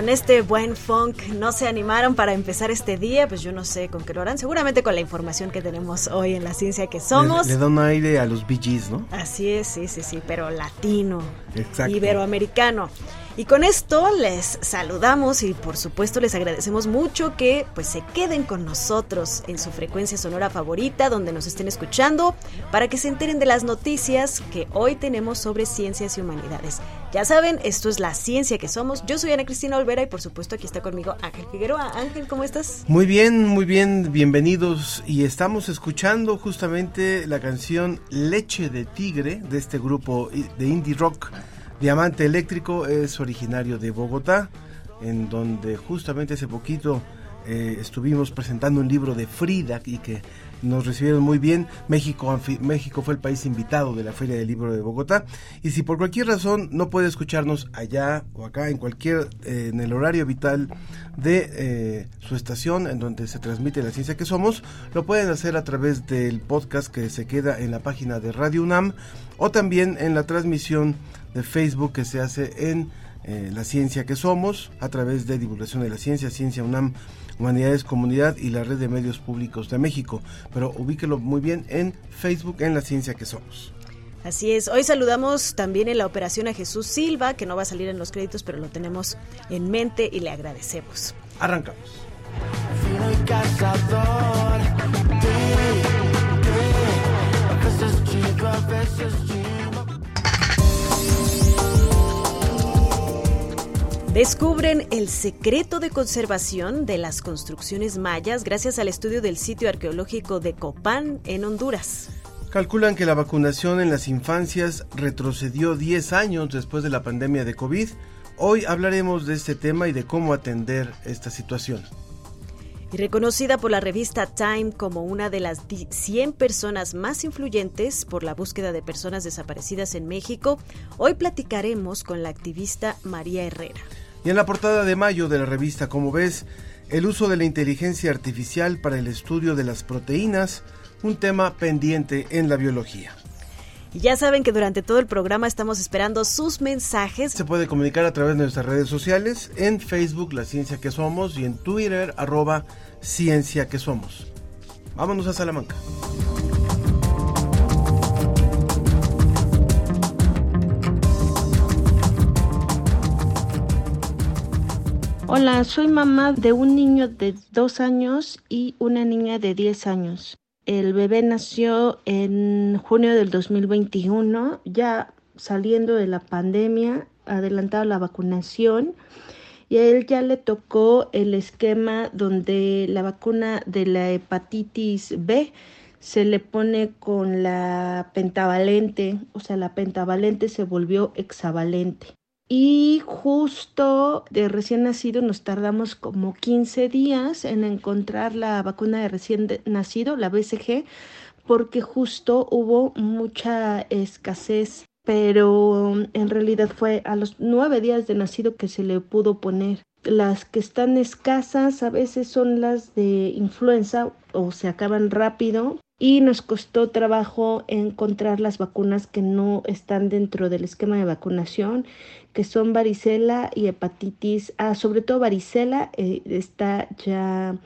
Con este buen funk no se animaron para empezar este día, pues yo no sé con qué lo harán. Seguramente con la información que tenemos hoy en la ciencia que somos. Le, le da un aire a los Gees, ¿no? Así es, sí, sí, sí, pero latino, Exacto. iberoamericano. Y con esto les saludamos y por supuesto les agradecemos mucho que pues se queden con nosotros en su frecuencia sonora favorita donde nos estén escuchando para que se enteren de las noticias que hoy tenemos sobre ciencias y humanidades. Ya saben, esto es la ciencia que somos. Yo soy Ana Cristina Olvera y por supuesto aquí está conmigo Ángel Figueroa. Ángel, ¿cómo estás? Muy bien, muy bien, bienvenidos. Y estamos escuchando justamente la canción Leche de Tigre de este grupo de indie rock. Diamante Eléctrico es originario de Bogotá, en donde justamente hace poquito eh, estuvimos presentando un libro de Frida y que nos recibieron muy bien. México, México fue el país invitado de la Feria del Libro de Bogotá. Y si por cualquier razón no puede escucharnos allá o acá, en cualquier, eh, en el horario vital de eh, su estación, en donde se transmite la ciencia que somos, lo pueden hacer a través del podcast que se queda en la página de Radio UNAM o también en la transmisión de Facebook que se hace en eh, la ciencia que somos a través de divulgación de la ciencia, Ciencia UNAM, Humanidades Comunidad y la red de medios públicos de México. Pero ubíquelo muy bien en Facebook en la ciencia que somos. Así es, hoy saludamos también en la operación a Jesús Silva, que no va a salir en los créditos, pero lo tenemos en mente y le agradecemos. Arrancamos. a veces Descubren el secreto de conservación de las construcciones mayas gracias al estudio del sitio arqueológico de Copán en Honduras. Calculan que la vacunación en las infancias retrocedió 10 años después de la pandemia de COVID. Hoy hablaremos de este tema y de cómo atender esta situación. Y reconocida por la revista Time como una de las di- 100 personas más influyentes por la búsqueda de personas desaparecidas en México, hoy platicaremos con la activista María Herrera. Y en la portada de mayo de la revista Como ves, el uso de la inteligencia artificial para el estudio de las proteínas, un tema pendiente en la biología. Y ya saben que durante todo el programa estamos esperando sus mensajes. Se puede comunicar a través de nuestras redes sociales, en Facebook La Ciencia que Somos y en Twitter arroba Ciencia que Somos. Vámonos a Salamanca. Hola, soy mamá de un niño de dos años y una niña de 10 años. El bebé nació en junio del 2021, ya saliendo de la pandemia, adelantado la vacunación, y a él ya le tocó el esquema donde la vacuna de la hepatitis B se le pone con la pentavalente, o sea, la pentavalente se volvió hexavalente. Y justo de recién nacido nos tardamos como 15 días en encontrar la vacuna de recién nacido, la BCG, porque justo hubo mucha escasez, pero en realidad fue a los nueve días de nacido que se le pudo poner. Las que están escasas a veces son las de influenza o se acaban rápido y nos costó trabajo encontrar las vacunas que no están dentro del esquema de vacunación, que son varicela y hepatitis A, sobre todo varicela eh, está ya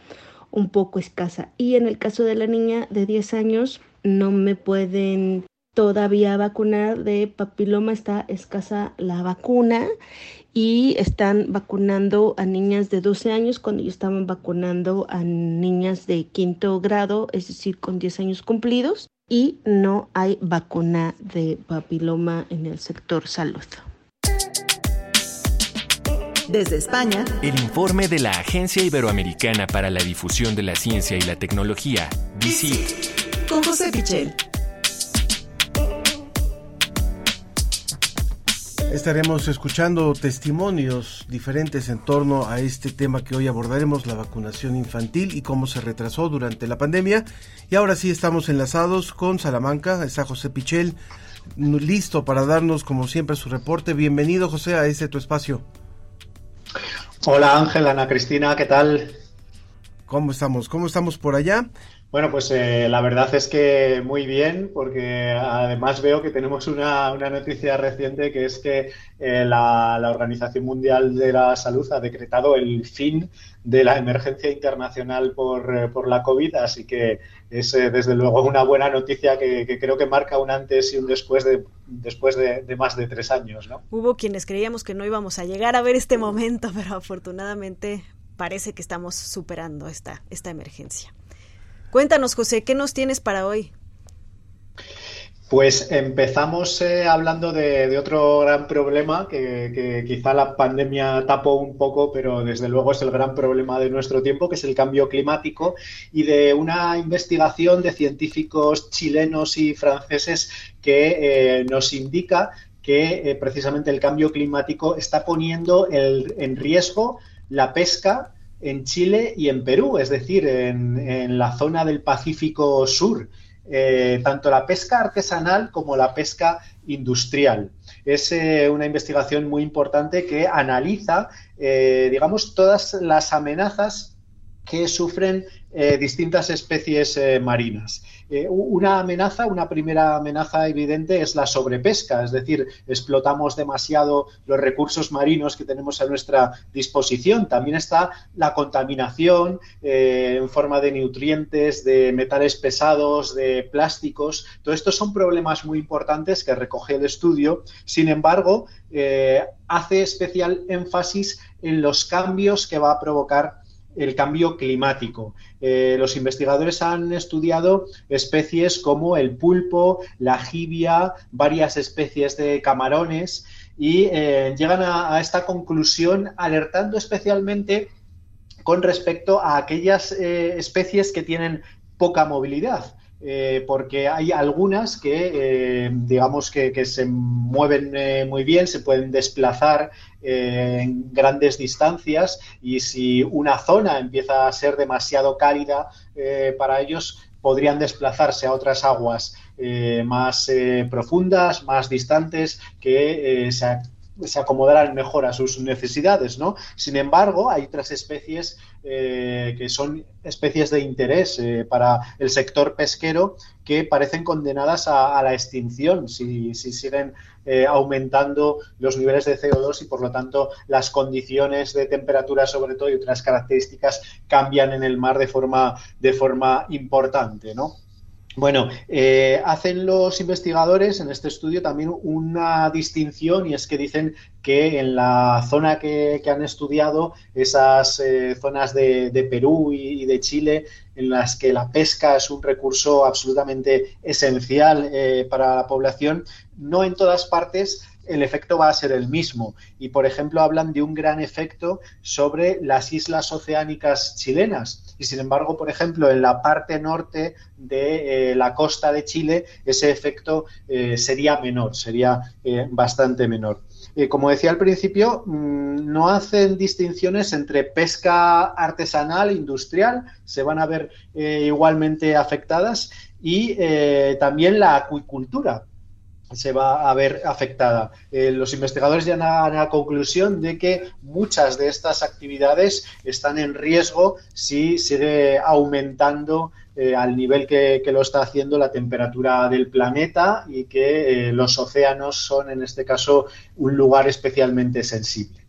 un poco escasa. Y en el caso de la niña de 10 años no me pueden todavía vacunar de papiloma, está escasa la vacuna y están vacunando a niñas de 12 años cuando ya estaban vacunando a niñas de quinto grado, es decir, con 10 años cumplidos, y no hay vacuna de papiloma en el sector salud. Desde España, el informe de la Agencia Iberoamericana para la Difusión de la Ciencia y la Tecnología, DICIT, con José Pichel. Estaremos escuchando testimonios diferentes en torno a este tema que hoy abordaremos, la vacunación infantil y cómo se retrasó durante la pandemia. Y ahora sí estamos enlazados con Salamanca, está José Pichel, listo para darnos como siempre su reporte. Bienvenido José a este tu espacio. Hola Ángel, Ana Cristina, ¿qué tal? ¿Cómo estamos? ¿Cómo estamos por allá? Bueno, pues eh, la verdad es que muy bien, porque además veo que tenemos una, noticia reciente que es que eh, la, Organización Mundial de la Salud ha decretado el fin de la emergencia internacional por, eh, por la COVID, así que es desde luego una buena noticia que, creo que marca un antes y un después de, después de, de, más de tres años. ¿no? Hubo quienes creíamos que no íbamos a llegar a ver este momento, pero afortunadamente parece que estamos superando esta, esta emergencia. Cuéntanos, José, ¿qué nos tienes para hoy? Pues empezamos eh, hablando de, otro gran problema que, quizá la pandemia tapó un poco, pero desde luego es el gran problema de nuestro tiempo, que es el cambio climático, y de una investigación de científicos chilenos y franceses que eh, nos indica que eh, precisamente el cambio climático está poniendo en riesgo la pesca en Chile y en Perú, es decir, en, la zona del Pacífico Sur, eh, tanto la pesca artesanal como la pesca industrial. Es eh, una investigación muy importante que analiza, eh, digamos, todas las amenazas que sufren distintas especies marinas. Eh, una amenaza, una primera amenaza evidente es la sobrepesca, es decir, explotamos demasiado los recursos marinos que tenemos a nuestra disposición. También está la contaminación eh, en forma de nutrientes, de metales pesados, de plásticos. Todo esto son problemas muy importantes que recoge el estudio. Sin embargo, eh, hace especial énfasis en los cambios que va a provocar el cambio climático. Eh, los investigadores han estudiado especies como el pulpo, la jibia, varias especies de camarones y eh, llegan a, esta conclusión alertando especialmente con respecto a aquellas eh, especies que tienen poca movilidad. Eh, porque hay algunas que, eh, digamos, que, se mueven eh, muy bien, se pueden desplazar en grandes distancias y si una zona empieza a ser demasiado cálida para ellos, podrían desplazarse a otras aguas más profundas, más distantes, que se se acomodarán mejor a sus necesidades, ¿no? Sin embargo, hay otras especies eh, que son especies de interés eh, para el sector pesquero que parecen condenadas a, la extinción si, siguen eh, aumentando los niveles de CO2 y por lo tanto las condiciones de temperatura sobre todo y otras características cambian en el mar de forma, de forma importante, ¿no? Bueno, eh, hacen los investigadores en este estudio también una distinción y es que dicen que en la zona que, han estudiado, esas eh, zonas de, Perú y, de Chile, en las que la pesca es un recurso absolutamente esencial eh, para la población, no en todas partes el efecto va a ser el mismo. Y, por ejemplo, hablan de un gran efecto sobre las islas oceánicas chilenas. Y, sin embargo, por ejemplo, en la parte norte de eh, la costa de Chile, ese efecto eh, sería menor, sería eh, bastante menor. como decía al principio, mm, no hacen distinciones entre pesca artesanal e industrial, se van a ver igualmente afectadas, y también la acuicultura se va a ver afectada. Eh, los investigadores llegan a la conclusión de que muchas de estas actividades están en riesgo si sigue aumentando eh, al nivel que, lo está haciendo la temperatura del planeta y que eh, los océanos son en este caso un lugar especialmente sensible.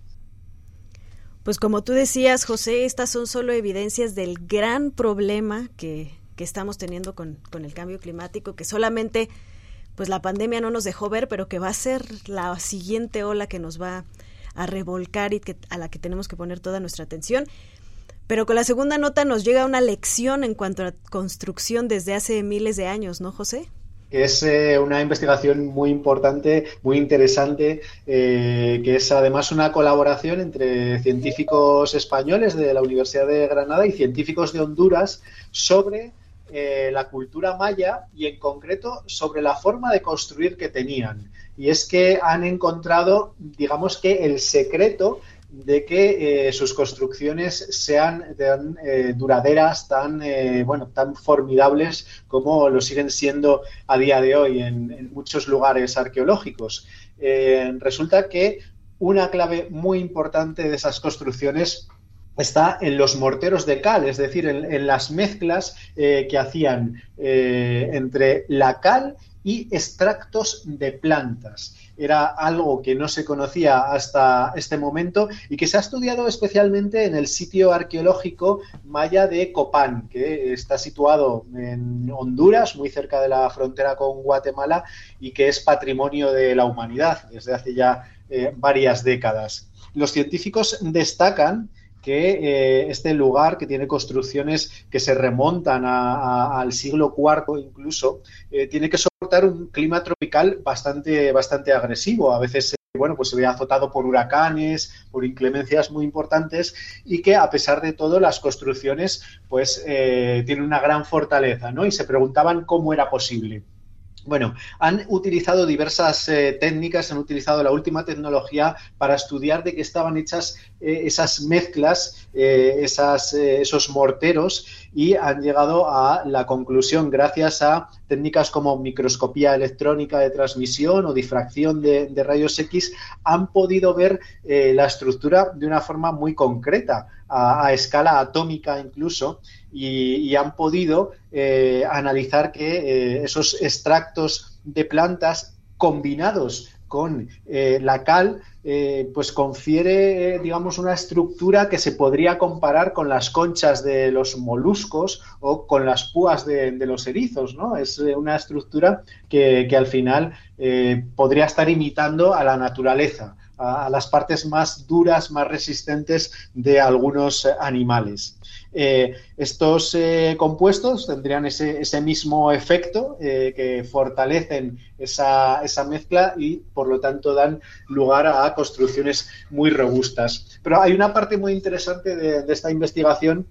Pues como tú decías, José, estas son solo evidencias del gran problema que, estamos teniendo con, con el cambio climático, que solamente pues la pandemia no nos dejó ver, pero que va a ser la siguiente ola que nos va a revolcar y que, a la que tenemos que poner toda nuestra atención. Pero con la segunda nota nos llega una lección en cuanto a construcción desde hace miles de años, ¿no, José? es eh, una investigación muy importante, muy interesante, eh, que es además una colaboración entre científicos españoles de la Universidad de Granada y científicos de Honduras sobre eh, la cultura maya y en concreto sobre la forma de construir que tenían. Y es que han encontrado, digamos que el secreto de que eh, sus construcciones sean tan eh, duraderas, tan bueno, tan formidables como lo siguen siendo a día de hoy en, muchos lugares arqueológicos. resulta que una clave muy importante de esas construcciones está en los morteros de cal, es decir, en, las mezclas eh, que hacían eh, entre la cal y extractos de plantas. Era algo que no se conocía hasta este momento y que se ha estudiado especialmente en el sitio arqueológico maya de Copán, que está situado en Honduras, muy cerca de la frontera con Guatemala y que es patrimonio de la humanidad desde hace ya eh, varias décadas. Los científicos destacan que eh, este lugar, que tiene construcciones que se remontan al siglo IV incluso, eh, tiene que soportar un clima tropical bastante, bastante agresivo. A veces eh, bueno, pues se ve azotado por huracanes, por inclemencias muy importantes y que a pesar de todo las construcciones pues tienen una gran fortaleza, ¿no? Y se preguntaban cómo era posible. Bueno, han utilizado diversas eh, técnicas, han utilizado la última tecnología para estudiar de qué estaban hechas eh, esas mezclas, eh, esos morteros y han llegado a la conclusión, gracias a técnicas como microscopía electrónica de transmisión o difracción de, rayos X, han podido ver la estructura de una forma muy concreta, a escala atómica incluso, y, han podido eh, analizar que eh, esos extractos de plantas combinados con eh, la cal, pues confiere, digamos, una estructura que se podría comparar con las conchas de los moluscos o con las púas de, los erizos, ¿no? Es una estructura que, que al final podría estar imitando a la naturaleza, a, las partes más duras, más resistentes de algunos animales. Eh, estos eh, compuestos tendrían ese, mismo efecto eh, que fortalecen esa, mezcla y por lo tanto dan lugar a construcciones muy robustas. Pero hay una parte muy interesante de esta investigación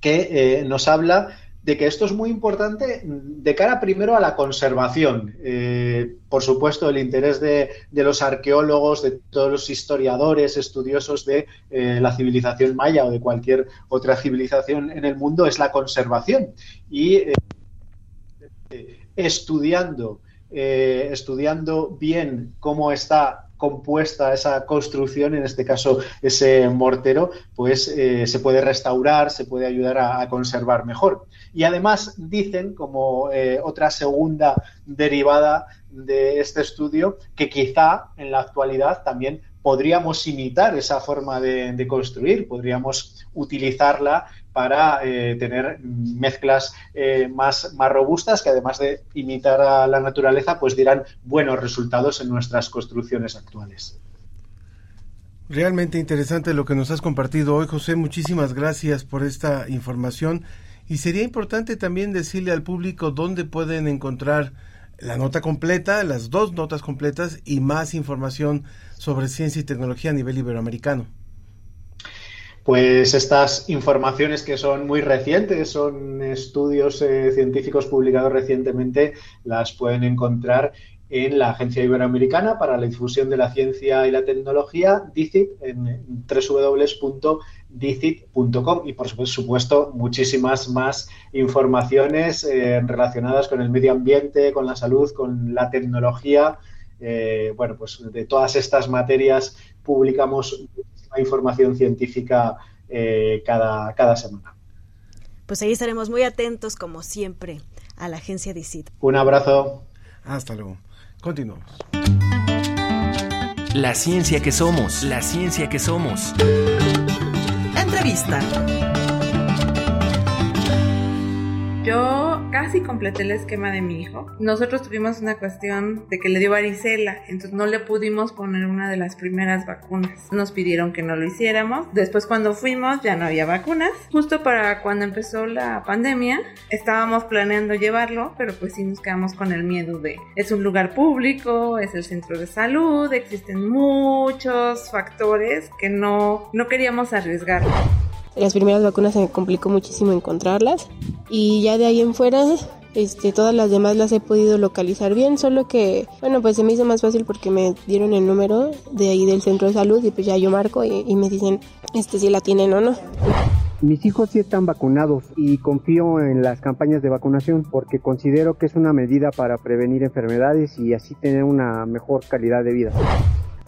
que nos habla de que esto es muy importante de cara primero a la conservación. Eh, por supuesto, el interés de, los arqueólogos, de todos los historiadores, estudiosos de eh, la civilización maya o de cualquier otra civilización en el mundo es la conservación. Y eh, estudiando, estudiando bien cómo está compuesta esa construcción, en este caso ese mortero, pues eh, se puede restaurar, se puede ayudar a, conservar mejor. Y además dicen, como eh, otra segunda derivada de este estudio, que quizá en la actualidad también podríamos imitar esa forma de, construir, podríamos utilizarla para eh, tener mezclas eh, más, más robustas que además de imitar a la naturaleza, pues dirán buenos resultados en nuestras construcciones actuales. Realmente interesante lo que nos has compartido hoy, José. Muchísimas gracias por esta información. Y sería importante también decirle al público dónde pueden encontrar la nota completa, las dos notas completas y más información sobre ciencia y tecnología a nivel iberoamericano. Pues estas informaciones que son muy recientes, son estudios eh, científicos publicados recientemente, las pueden encontrar en la Agencia Iberoamericana para la Difusión de la Ciencia y la Tecnología, DICIT, en www.dicit.com y por supuesto muchísimas más informaciones eh, relacionadas con el medio ambiente, con la salud, con la tecnología. Eh, bueno, pues de todas estas materias publicamos muchísima información científica eh, cada, cada semana. Pues ahí estaremos muy atentos, como siempre, a la agencia DICIT. Un abrazo. Hasta luego. Continuamos. La ciencia que somos, la ciencia que somos. Entrevista. Yo casi completé el esquema de mi hijo. Nosotros tuvimos una cuestión de que le dio varicela, entonces no le pudimos poner una de las primeras vacunas. Nos pidieron que no lo hiciéramos. Después cuando fuimos ya no había vacunas. Justo para cuando empezó la pandemia estábamos planeando llevarlo, pero pues sí nos quedamos con el miedo de es un lugar público, es el centro de salud, existen muchos factores que no, no queríamos arriesgar. Las primeras vacunas me complicó muchísimo encontrarlas y ya de ahí en fuera este, todas las demás las he podido localizar bien, solo que, bueno, pues se me hizo más fácil porque me dieron el número de ahí del centro de salud y pues ya yo marco y, y me dicen este si la tienen o no. Mis hijos sí están vacunados y confío en las campañas de vacunación porque considero que es una medida para prevenir enfermedades y así tener una mejor calidad de vida.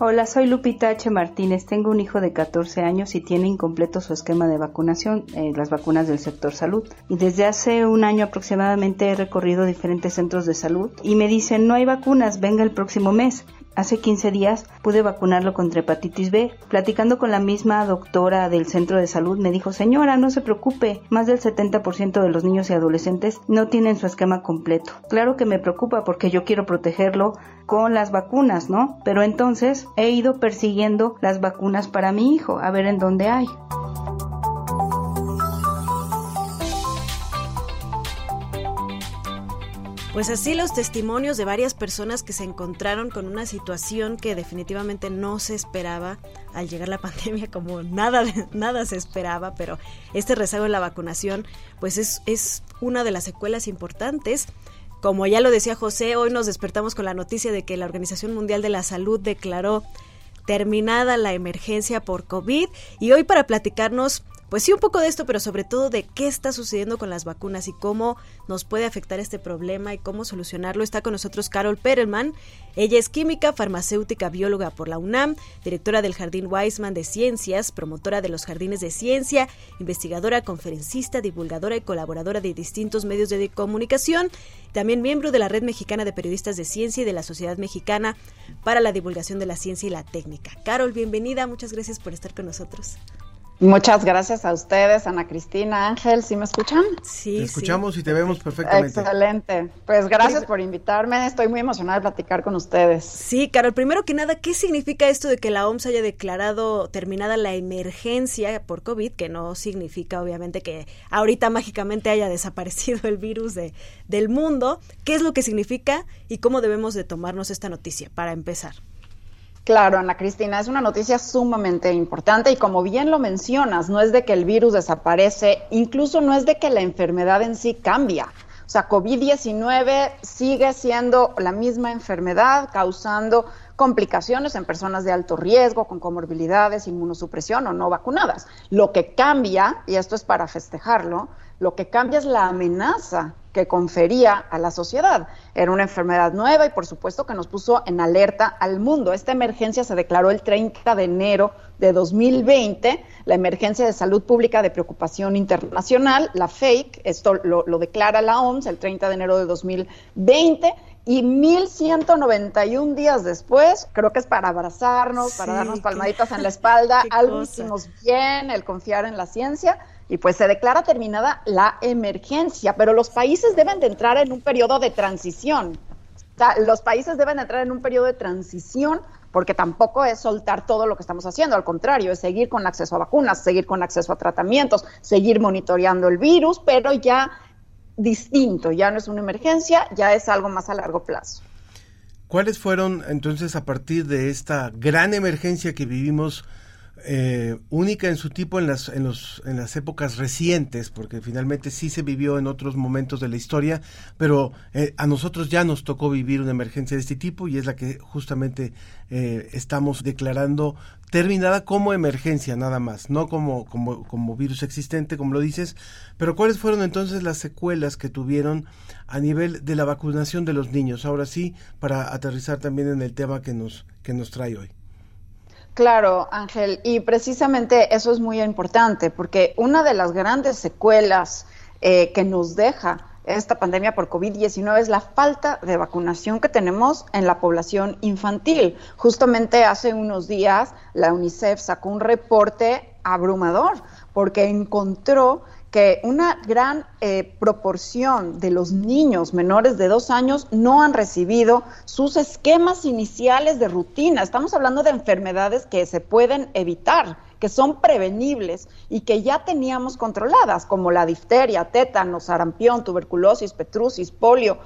Hola, soy Lupita H. Martínez. Tengo un hijo de 14 años y tiene incompleto su esquema de vacunación, eh, las vacunas del sector salud. Y desde hace un año aproximadamente he recorrido diferentes centros de salud y me dicen no hay vacunas, venga el próximo mes. Hace 15 días pude vacunarlo contra hepatitis B. Platicando con la misma doctora del centro de salud me dijo, señora, no se preocupe, más del 70% de los niños y adolescentes no tienen su esquema completo. Claro que me preocupa porque yo quiero protegerlo con las vacunas, ¿no? Pero entonces he ido persiguiendo las vacunas para mi hijo, a ver en dónde hay. Pues así los testimonios de varias personas que se encontraron con una situación que definitivamente no se esperaba al llegar la pandemia, como nada, nada se esperaba, pero este rezago en la vacunación, pues es, es una de las secuelas importantes. Como ya lo decía José, hoy nos despertamos con la noticia de que la Organización Mundial de la Salud declaró terminada la emergencia por COVID y hoy para platicarnos pues sí, un poco de esto, pero sobre todo de qué está sucediendo con las vacunas y cómo nos puede afectar este problema y cómo solucionarlo. Está con nosotros Carol Perelman. Ella es química, farmacéutica, bióloga por la UNAM, directora del Jardín Weisman de Ciencias, promotora de los Jardines de Ciencia, investigadora, conferencista, divulgadora y colaboradora de distintos medios de comunicación. También miembro de la Red Mexicana de Periodistas de Ciencia y de la Sociedad Mexicana para la Divulgación de la Ciencia y la Técnica. Carol, bienvenida. Muchas gracias por estar con nosotros. Muchas gracias a ustedes, Ana Cristina, Ángel, ¿sí me escuchan? Sí. Te escuchamos y te vemos perfectamente. Excelente. Pues gracias por invitarme, estoy muy emocionada de platicar con ustedes. Sí, Carol, primero que nada, ¿qué significa esto de que la OMS haya declarado terminada la emergencia por COVID? Que no significa, obviamente, que ahorita mágicamente haya desaparecido el virus de, del mundo. ¿Qué es lo que significa y cómo debemos de tomarnos esta noticia para empezar? Claro, Ana Cristina, es una noticia sumamente importante y como bien lo mencionas, no es de que el virus desaparece, incluso no es de que la enfermedad en sí cambia. O sea, COVID-19 sigue siendo la misma enfermedad, causando complicaciones en personas de alto riesgo, con comorbilidades, inmunosupresión o no vacunadas. Lo que cambia, y esto es para festejarlo, lo que cambia es la amenaza que confería a la sociedad. Era una enfermedad nueva y por supuesto que nos puso en alerta al mundo. Esta emergencia se declaró el 30 de enero de 2020, la emergencia de salud pública de preocupación internacional, la FAKE, esto lo, lo declara la OMS el 30 de enero de 2020 y 1191 días después, creo que es para abrazarnos, para darnos palmaditas en la espalda, algo hicimos bien, el confiar en la ciencia y pues se declara terminada la emergencia, pero los países deben de entrar en un periodo de transición. O sea, los países deben entrar en un periodo de transición porque tampoco es soltar todo lo que estamos haciendo, al contrario, es seguir con acceso a vacunas, seguir con acceso a tratamientos, seguir monitoreando el virus, pero ya distinto, ya no es una emergencia, ya es algo más a largo plazo. ¿Cuáles fueron entonces a partir de esta gran emergencia que vivimos eh, única en su tipo en las, en, los, en las épocas recientes, porque finalmente sí se vivió en otros momentos de la historia, pero eh, a nosotros ya nos tocó vivir una emergencia de este tipo y es la que justamente eh, estamos declarando terminada como emergencia nada más, no como, como, como virus existente, como lo dices, pero ¿cuáles fueron entonces las secuelas que tuvieron a nivel de la vacunación de los niños? Ahora sí, para aterrizar también en el tema que nos, que nos trae hoy. Claro, Ángel, y precisamente eso es muy importante, porque una de las grandes secuelas eh, que nos deja esta pandemia por COVID-19 es la falta de vacunación que tenemos en la población infantil. Justamente hace unos días la UNICEF sacó un reporte abrumador porque encontró que una gran eh, proporción de los niños menores de dos años no han recibido sus esquemas iniciales de rutina. Estamos hablando de enfermedades que se pueden evitar, que son prevenibles y que ya teníamos controladas, como la difteria, tétano, sarampión, tuberculosis, petrucis, polio.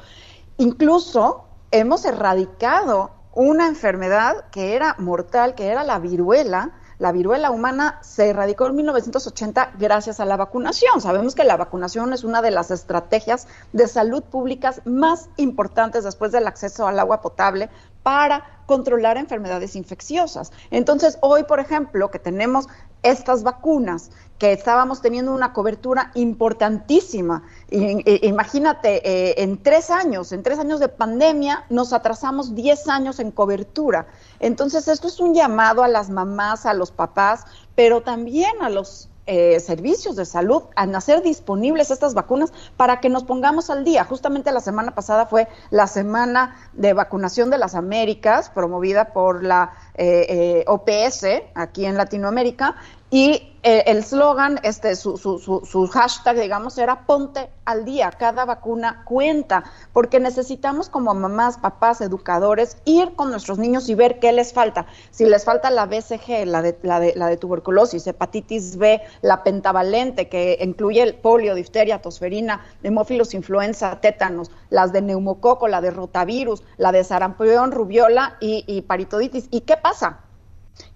Incluso hemos erradicado una enfermedad que era mortal, que era la viruela, la viruela humana se erradicó en 1980 gracias a la vacunación. Sabemos que la vacunación es una de las estrategias de salud públicas más importantes después del acceso al agua potable para controlar enfermedades infecciosas. Entonces, hoy, por ejemplo, que tenemos estas vacunas, que estábamos teniendo una cobertura importantísima. imagínate, eh, en tres años, en tres años de pandemia, nos atrasamos diez años en cobertura. Entonces, esto es un llamado a las mamás, a los papás, pero también a los eh, servicios de salud a hacer disponibles estas vacunas para que nos pongamos al día. Justamente la semana pasada fue la semana de vacunación de las Américas, promovida por la eh, eh, OPS aquí en Latinoamérica, y eh, el slogan, este, su, su, su, hashtag, digamos, era ponte al día, cada vacuna cuenta, porque necesitamos como mamás, papás, educadores, ir con nuestros niños y ver qué les falta. Si les falta la BCG, la de, la de, la de tuberculosis, hepatitis B, la pentavalente, que incluye el polio, difteria, tosferina, hemófilos, influenza, tétanos, las de neumococo, la de rotavirus, la de sarampión, rubiola y, y paritoditis. ¿Y qué pasa?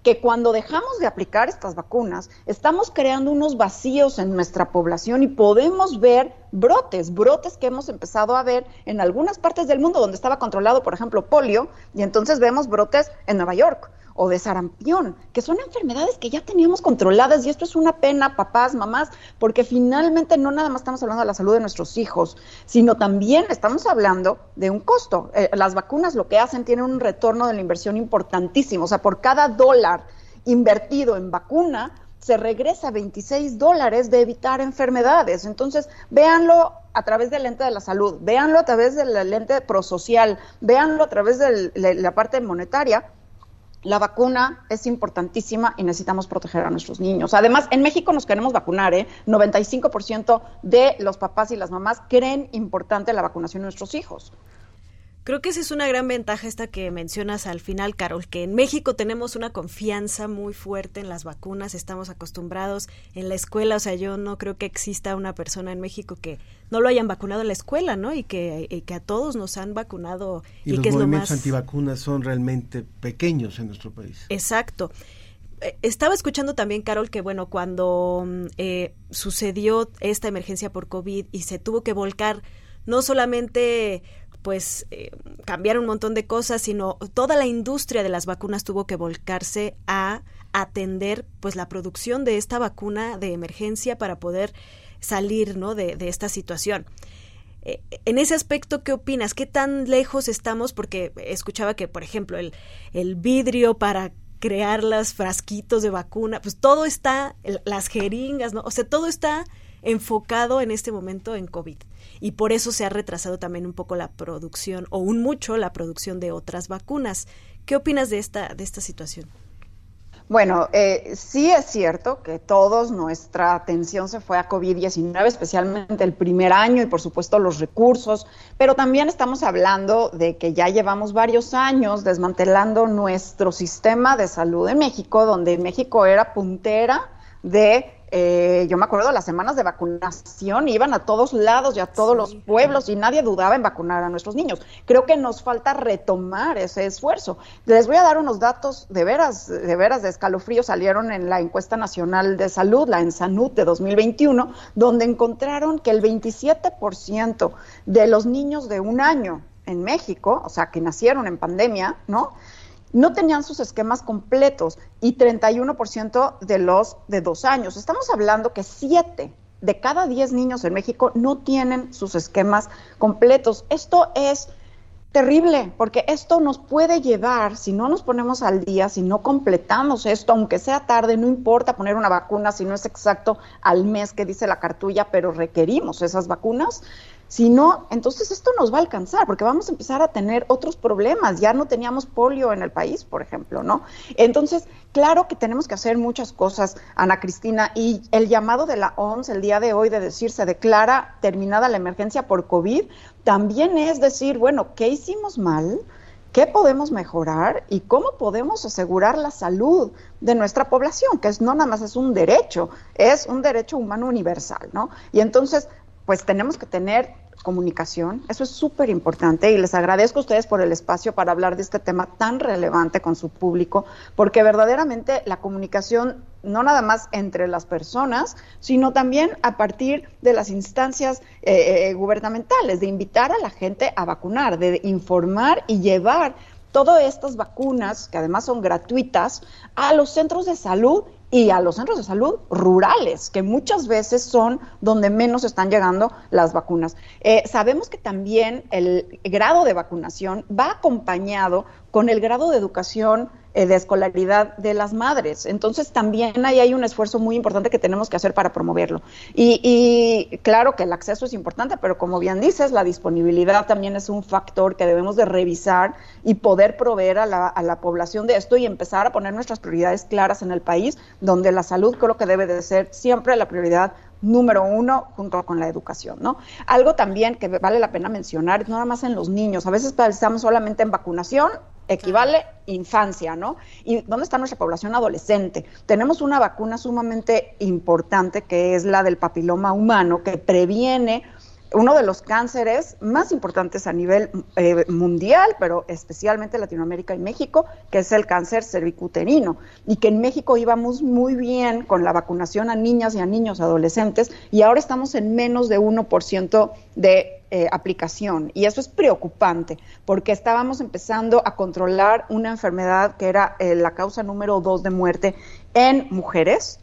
Que cuando dejamos de aplicar estas vacunas, estamos creando unos vacíos en nuestra población y podemos ver brotes, brotes que hemos empezado a ver en algunas partes del mundo donde estaba controlado, por ejemplo, polio, y entonces vemos brotes en Nueva York o de sarampión, que son enfermedades que ya teníamos controladas y esto es una pena, papás, mamás, porque finalmente no nada más estamos hablando de la salud de nuestros hijos, sino también estamos hablando de un costo. Eh, las vacunas lo que hacen tienen un retorno de la inversión importantísimo, o sea, por cada dólar invertido en vacuna, se regresa 26 dólares de evitar enfermedades. Entonces, véanlo a través del lente de la salud, véanlo a través del lente prosocial, véanlo a través de la parte monetaria la vacuna es importantísima y necesitamos proteger a nuestros niños. Además, en México nos queremos vacunar, ¿eh? 95% de los papás y las mamás creen importante la vacunación de nuestros hijos. Creo que esa es una gran ventaja esta que mencionas al final, Carol, que en México tenemos una confianza muy fuerte en las vacunas, estamos acostumbrados en la escuela, o sea, yo no creo que exista una persona en México que no lo hayan vacunado en la escuela, ¿no? Y que, que a todos nos han vacunado. Y, los que movimientos antivacunas son realmente pequeños en nuestro país. Exacto eh, estaba escuchando también, Carol, que bueno, cuando mm, eh, sucedió esta emergencia por COVID y se tuvo que volcar no solamente pues eh, cambiar un montón de cosas, sino toda la industria de las vacunas tuvo que volcarse a atender pues la producción de esta vacuna de emergencia para poder salir ¿no? de, esta situación. Eh, en ese aspecto, ¿qué opinas? ¿Qué tan lejos estamos? Porque escuchaba que, por ejemplo, el, el vidrio para crear los frasquitos de vacuna, pues todo está, las jeringas, ¿no? O sea, todo está enfocado en este momento en COVID y por eso se ha retrasado también un poco la producción o un mucho la producción de otras vacunas. ¿Qué opinas de esta, de esta situación? Bueno, eh, sí es cierto que todos nuestra atención se fue a COVID-19, especialmente el primer año y por supuesto los recursos, pero también estamos hablando de que ya llevamos varios años desmantelando nuestro sistema de salud en México, donde México era puntera de eh, yo me acuerdo las semanas de vacunación, iban a todos lados y a todos los pueblos y nadie dudaba en vacunar a nuestros niños. Creo que nos falta retomar ese esfuerzo. Les voy a dar unos datos de veras, de veras de escalofrío, salieron en la encuesta nacional de salud, la ENSANUT de 2021, donde encontraron que el 27% de los niños de un año en México, o sea, que nacieron en pandemia, ¿no? No tenían sus esquemas completos y 31% de los de dos años. Estamos hablando que 7 de cada 10 niños en México no tienen sus esquemas completos. Esto es terrible, porque esto nos puede llevar, si no nos ponemos al día, si no completamos esto, aunque sea tarde, no importa poner una vacuna si no es exacto al mes que dice la cartulla, pero requerimos esas vacunas, Si no, entonces esto nos va a alcanzar, porque vamos a empezar a tener otros problemas. Ya no teníamos polio en el país, por ejemplo, ¿no? Entonces, claro que tenemos que hacer muchas cosas, Ana Cristina, y el llamado de la OMS el día de hoy de decir se declara terminada la emergencia por COVID, también es decir, bueno, ¿qué hicimos mal? ¿Qué podemos mejorar y cómo podemos asegurar la salud de nuestra población? Que es, no nada más es un derecho, es un derecho humano universal, ¿no? Y entonces, pues tenemos que tener comunicación, eso es súper importante y les agradezco a ustedes por el espacio para hablar de este tema tan relevante con su público, porque verdaderamente la comunicación no nada más entre las personas, sino también a partir de las instancias eh, eh, gubernamentales, de invitar a la gente a vacunar, de informar y llevar todas estas vacunas, que además son gratuitas, a los centros de salud y a los centros de salud rurales, que muchas veces son donde menos están llegando las vacunas. Eh, sabemos que también el grado de vacunación va acompañado con el grado de educación de escolaridad de las madres. Entonces también ahí hay un esfuerzo muy importante que tenemos que hacer para promoverlo. Y, claro que el acceso es importante, pero como bien dices, la disponibilidad también es un factor que debemos de revisar y poder proveer a la, a la población de esto y empezar a poner nuestras prioridades claras en el país, donde la salud creo que debe de ser siempre la prioridad número uno junto con la educación, ¿no? Algo también que vale la pena mencionar no nada más en los niños, a veces pensamos solamente en vacunación equivale infancia, ¿no? ¿Y dónde está nuestra población adolescente? Tenemos una vacuna sumamente importante que es la del papiloma humano, que previene uno de los cánceres más importantes a nivel eh, mundial, pero especialmente Latinoamérica y México, que es el cáncer cervicuterino. Y que en México íbamos muy bien con la vacunación a niñas y a niños adolescentes, y ahora estamos en menos de 1% de eh, aplicación. Y eso es preocupante, porque estábamos empezando a controlar una enfermedad que era eh, la causa número dos de muerte en mujeres.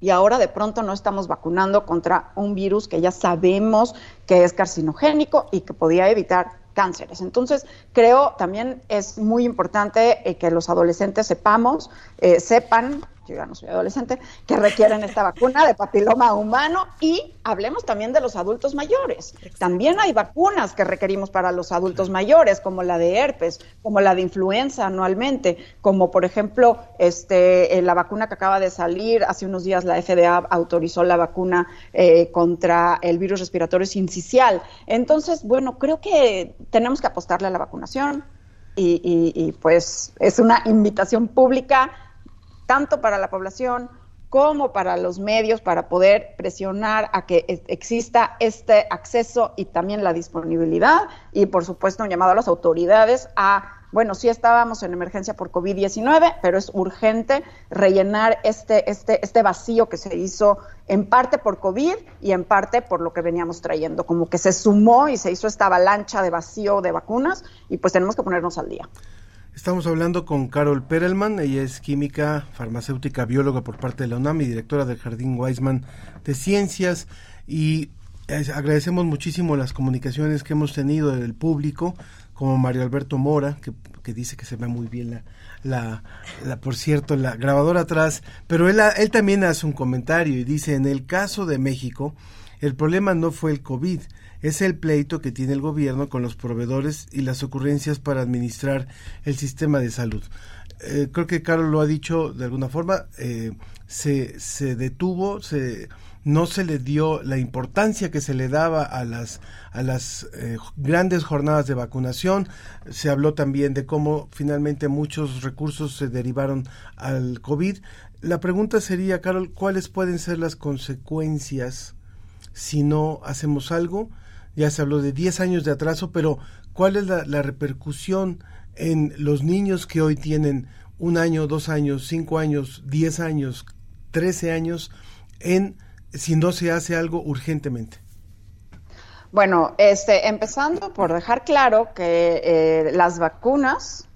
Y ahora de pronto no estamos vacunando contra un virus que ya sabemos que es carcinogénico y que podía evitar cánceres. Entonces, creo también es muy importante eh, que los adolescentes sepamos, sepan yo ya no soy adolescente, que requieren esta vacuna de papiloma humano y hablemos también de los adultos mayores. También hay vacunas que requerimos para los adultos mayores, como la de herpes, como la de influenza anualmente, como por ejemplo este, eh, la vacuna que acaba de salir, hace unos días la FDA autorizó la vacuna eh, contra el virus respiratorio sincicial. Entonces, bueno, creo que tenemos que apostarle a la vacunación. y pues es una invitación pública tanto para la población como para los medios para poder presionar a que exista este acceso y también la disponibilidad y por supuesto un llamado a las autoridades a bueno, sí estábamos en emergencia por COVID-19, pero es urgente rellenar este, este, este vacío que se hizo en parte por COVID y en parte por lo que veníamos trayendo, como que se sumó y se hizo esta avalancha de vacío de vacunas y pues tenemos que ponernos al día. Estamos hablando con Carol Perelman, ella es química, farmacéutica, bióloga por parte de la UNAM y directora del Jardín Weisman de Ciencias. Y agradecemos muchísimo las comunicaciones que hemos tenido del público, como Mario Alberto Mora, que, que dice que se ve muy bien la, la, por cierto, la grabadora atrás, pero él, él también hace un comentario y dice, en el caso de México, el problema no fue el COVID, es el pleito que tiene el gobierno con los proveedores y las ocurrencias para administrar el sistema de salud. Eh, creo que Carlos lo ha dicho de alguna forma, eh, se, se detuvo, se, no se le dio la importancia que se le daba a las, a las eh, grandes jornadas de vacunación. Se habló también de cómo finalmente muchos recursos se derivaron al COVID. La pregunta sería, Carol, ¿cuáles pueden ser las consecuencias si no hacemos algo? Ya se habló de 10 años de atraso, pero ¿cuál es la, repercusión en los niños que hoy tienen un año, dos años, cinco años, diez años, trece años, en si no se hace algo urgentemente? Bueno, este, empezando por dejar claro que eh, las vacunas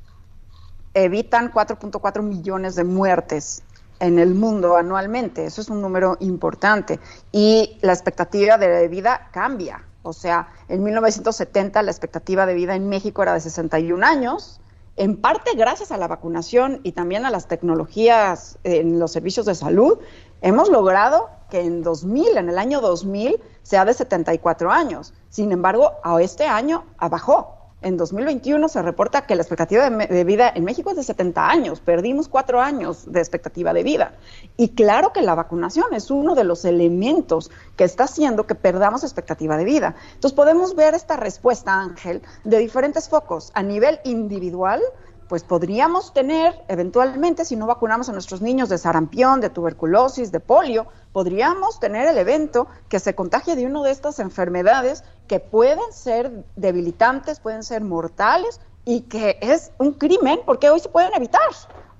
evitan 4.4 millones de muertes en el mundo anualmente. Eso es un número importante. Y la expectativa de vida cambia. O sea, en 1970 la expectativa de vida en México era de 61 años, en parte gracias a la vacunación y también a las tecnologías en los servicios de salud, Hemos logrado que en 2000, en el año 2000, sea de 74 años. Sin embargo, a este año bajó. En 2021 se reporta que la expectativa de, vida en México es de 70 años. Perdimos cuatro años de expectativa de vida. Y claro que la vacunación es uno de los elementos que está haciendo que perdamos expectativa de vida. Entonces podemos ver esta respuesta, Ángel, de diferentes focos. A nivel individual, pues podríamos tener eventualmente, si no vacunamos a nuestros niños de sarampión, de tuberculosis, de polio, podríamos tener el evento que se contagie de una de estas enfermedades que pueden ser debilitantes, pueden ser mortales y que es un crimen porque hoy se pueden evitar.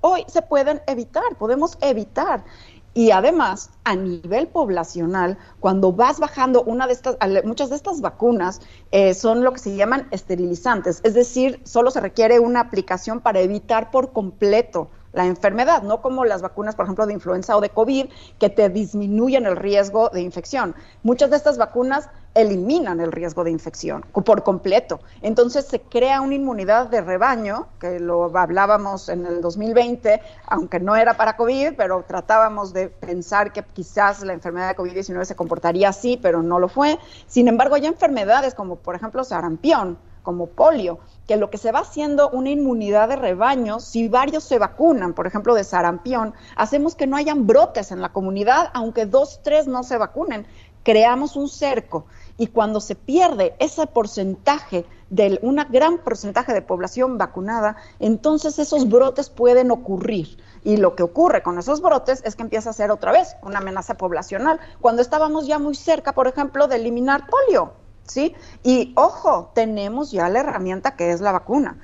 Hoy se pueden evitar, podemos evitar. Y además, a nivel poblacional, cuando vas bajando una de estas, muchas de estas vacunas eh, son lo que se llaman esterilizantes, es decir, solo se requiere una aplicación para evitar por completo la enfermedad, no como las vacunas, por ejemplo, de influenza o de COVID, que te disminuyen el riesgo de infección. Muchas de estas vacunas eliminan el riesgo de infección por completo. Entonces se crea una inmunidad de rebaño, que lo hablábamos en el 2020, aunque no era para COVID, pero tratábamos de pensar que quizás la enfermedad de COVID-19 se comportaría así, pero no lo fue. Sin embargo, hay enfermedades como, por ejemplo, sarampión, como polio, que lo que se va haciendo una inmunidad de rebaño, si varios se vacunan, por ejemplo de sarampión, hacemos que no hayan brotes en la comunidad, aunque dos, tres no se vacunen, creamos un cerco y cuando se pierde ese porcentaje de un gran porcentaje de población vacunada, entonces esos brotes pueden ocurrir. Y lo que ocurre con esos brotes es que empieza a ser otra vez una amenaza poblacional, cuando estábamos ya muy cerca, por ejemplo, de eliminar polio. ¿Sí? Y ojo, tenemos ya la herramienta que es la vacuna.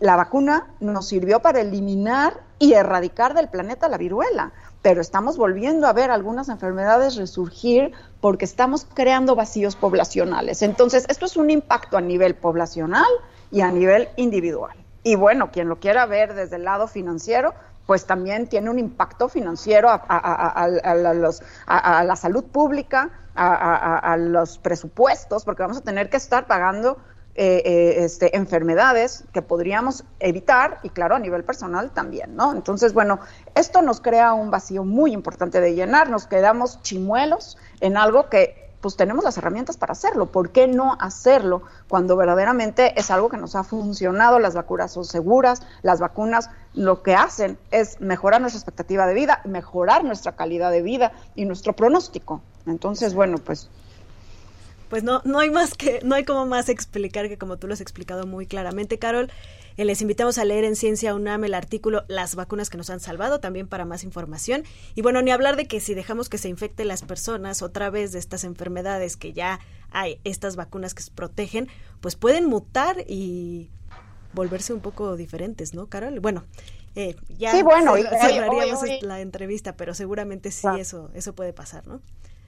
La vacuna nos sirvió para eliminar y erradicar del planeta la viruela, pero estamos volviendo a ver algunas enfermedades resurgir porque estamos creando vacíos poblacionales. Entonces, esto es un impacto a nivel poblacional y a nivel individual. Y bueno, quien lo quiera ver desde el lado financiero, pues también tiene un impacto financiero a, la salud pública, a, los presupuestos, porque vamos a tener que estar pagando eh, eh, este, enfermedades que podríamos evitar y claro, a nivel personal también, ¿no? Entonces, bueno, esto nos crea un vacío muy importante de llenar, nos quedamos chimuelos en algo que pues tenemos las herramientas para hacerlo. ¿Por qué no hacerlo cuando verdaderamente es algo que nos ha funcionado? Las vacunas son seguras, las vacunas lo que hacen es mejorar nuestra expectativa de vida, mejorar nuestra calidad de vida y nuestro pronóstico. Entonces, bueno, pues pues no, no hay más que, no hay como más explicar que como tú lo has explicado muy claramente, Carol. Eh, les invitamos a leer en Ciencia UNAM el artículo Las vacunas que nos han salvado, también para más información. Y bueno, ni hablar de que si dejamos que se infecten las personas otra vez de estas enfermedades que ya hay, estas vacunas que se protegen, pues pueden mutar y volverse un poco diferentes, ¿no, Carol? Bueno, eh, ya sí, bueno, cerraríamos la entrevista, pero seguramente sí eso, eso puede pasar, ¿no?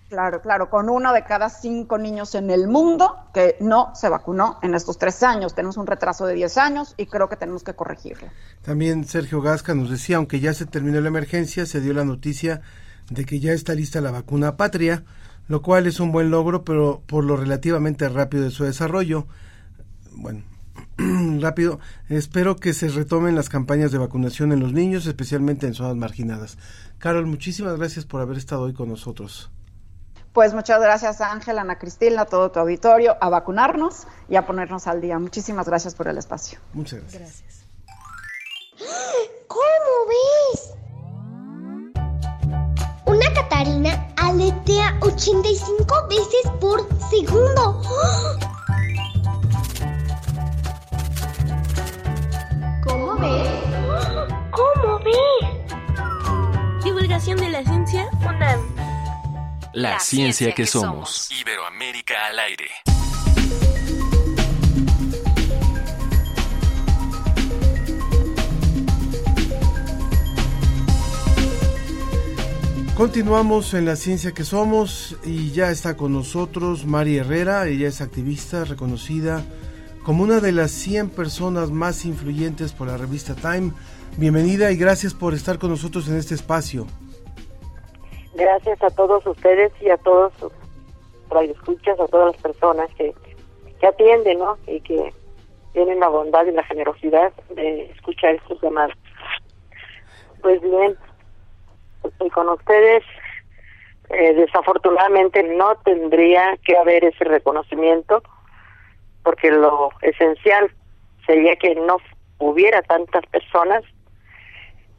Claro, claro, con uno de cada cinco niños en el mundo que no se vacunó en estos tres años. Tenemos un retraso de diez años y creo que tenemos que corregirlo. También Sergio Gasca nos decía, aunque ya se terminó la emergencia, se dio la noticia de que ya está lista la vacuna patria, lo cual es un buen logro, pero por lo relativamente rápido de su desarrollo. Bueno, rápido, espero que se retomen las campañas de vacunación en los niños, especialmente en zonas marginadas. Carol, muchísimas gracias por haber estado hoy con nosotros. Pues muchas gracias Ángela, Ana Cristina, a todo tu auditorio, a vacunarnos y a ponernos al día. Muchísimas gracias por el espacio. Muchas gracias. gracias. ¿Cómo ves? Una Catarina aletea 85 veces por segundo. ¿Cómo ves? ¿Cómo ves? Divulgación de la ciencia UNAM. La, ciencia, que, somos. Iberoamérica al aire. Continuamos en la ciencia que somos y ya está con nosotros Mari Herrera, ella es activista reconocida como una de las 100 personas más influyentes por la revista Time. Bienvenida y gracias por estar con nosotros en este espacio. Gracias a todos ustedes y a todos sus escuchas, a todas las personas que, que atienden, ¿no? Y que tienen la bondad y la generosidad de escuchar estos llamados. Pues bien, estoy con ustedes Eh, desafortunadamente no tendría que haber ese reconocimiento porque lo esencial sería que no hubiera tantas personas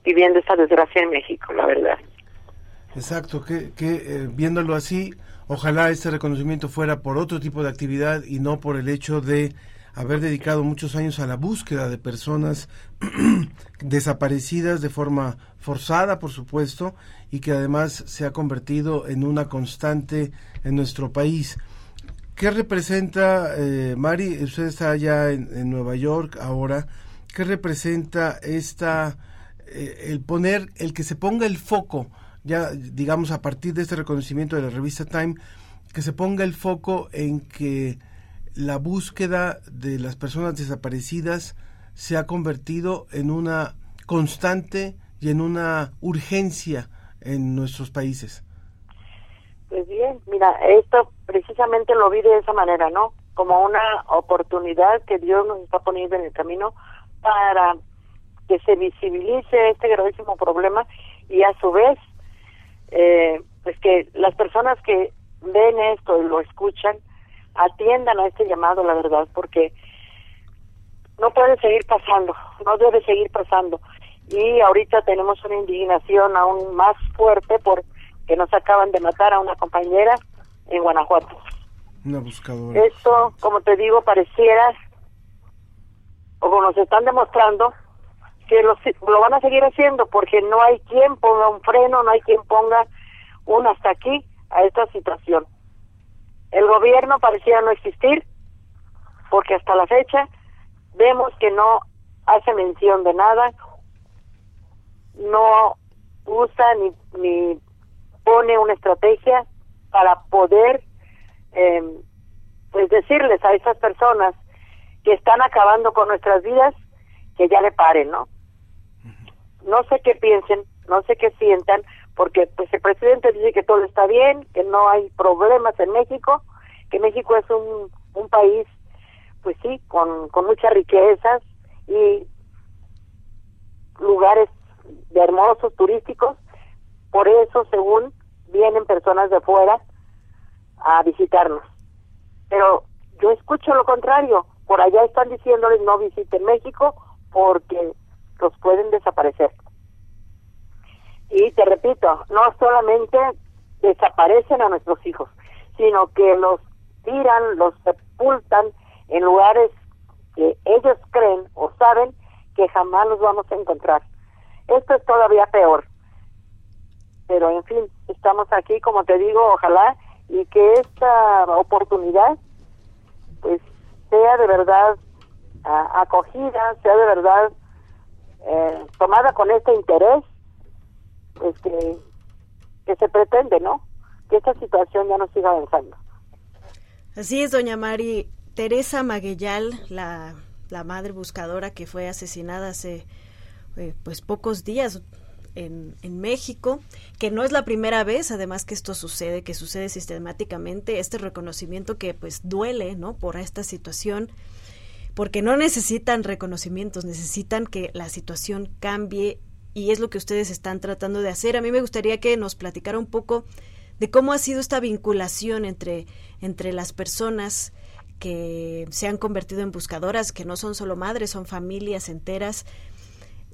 viviendo esta desgracia en México, la verdad. Exacto, que, que eh, viéndolo así, ojalá este reconocimiento fuera por otro tipo de actividad y no por el hecho de haber dedicado muchos años a la búsqueda de personas desaparecidas de forma forzada, por supuesto, y que además se ha convertido en una constante en nuestro país. ¿Qué representa, eh, Mari, usted está allá en, Nueva York ahora, qué representa esta, eh, el poner, el que se ponga el foco, ya digamos a partir de este reconocimiento de la revista Time, que se ponga el foco en que la búsqueda de las personas desaparecidas se ha convertido en una constante y en una urgencia en nuestros países. Pues bien, mira, esto precisamente lo vi de esa manera, ¿no? Como una oportunidad que Dios nos está poniendo en el camino para que se visibilice este gravísimo problema y a su vez, eh, pues que las personas que ven esto y lo escuchan atiendan a este llamado, la verdad, porque no puede seguir pasando, no debe seguir pasando. Y ahorita tenemos una indignación aún más fuerte por que nos acaban de matar a una compañera en Guanajuato. Una buscadora. Esto, como te digo, pareciera, o como nos están demostrando, que lo, lo van a seguir haciendo porque no hay quien ponga un freno, no hay quien ponga un hasta aquí a esta situación. El gobierno parecía no existir porque hasta la fecha vemos que no hace mención de nada, no usa ni, ni pone una estrategia para poder eh, pues decirles a esas personas que están acabando con nuestras vidas que ya le paren, ¿no? No sé qué piensen, no sé qué sientan, porque pues el presidente dice que todo está bien, que no hay problemas en México, que México es un, un país, pues sí, con, con muchas riquezas y lugares de hermosos turísticos, por eso según vienen personas de fuera a visitarnos. Pero yo escucho lo contrario, por allá están diciéndoles no visiten México porque los pueden desaparecer. Y te repito, no solamente desaparecen a nuestros hijos, sino que los tiran, los sepultan en lugares que ellos creen o saben que jamás los vamos a encontrar. Esto es todavía peor. Pero en fin, estamos aquí, como te digo, ojalá y que esta oportunidad pues sea de verdad acogida, sea de verdad eh, tomada con este interés pues que, se pretende, ¿no? Que esta situación ya no siga avanzando. Así es, doña Mari. Teresa Maguellal, la, la madre buscadora que fue asesinada hace eh, pues pocos días en, en, México, que no es la primera vez, además que esto sucede, que sucede sistemáticamente, este reconocimiento que pues duele, ¿no? Por esta situación, porque no necesitan reconocimientos, necesitan que la situación cambie y es lo que ustedes están tratando de hacer. A mí me gustaría que nos platicara un poco de cómo ha sido esta vinculación entre, entre las personas que se han convertido en buscadoras, que no son solo madres, son familias enteras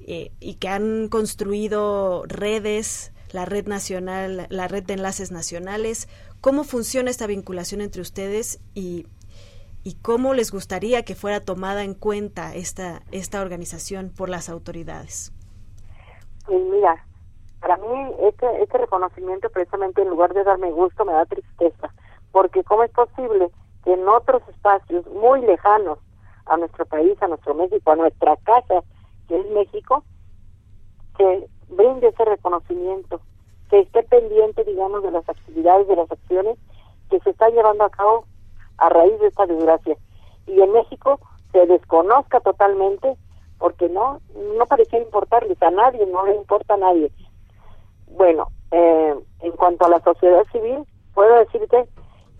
eh, y que han construido redes, la red nacional, la red de enlaces nacionales. ¿Cómo funciona esta vinculación entre ustedes y, y cómo les gustaría que fuera tomada en cuenta esta, esta organización por las autoridades? Pues mira, para mí este, este reconocimiento precisamente en lugar de darme gusto me da tristeza, porque ¿cómo es posible que en otros espacios muy lejanos a nuestro país, a nuestro México, a nuestra casa, que es México, se brinde ese reconocimiento, que esté pendiente, digamos, de las actividades, de las acciones que se están llevando a cabo a raíz de esta desgracia. Y en México se desconozca totalmente porque no, no parecía importarles a nadie, no le importa a nadie. Bueno, eh, en cuanto a la sociedad civil, puedo decirte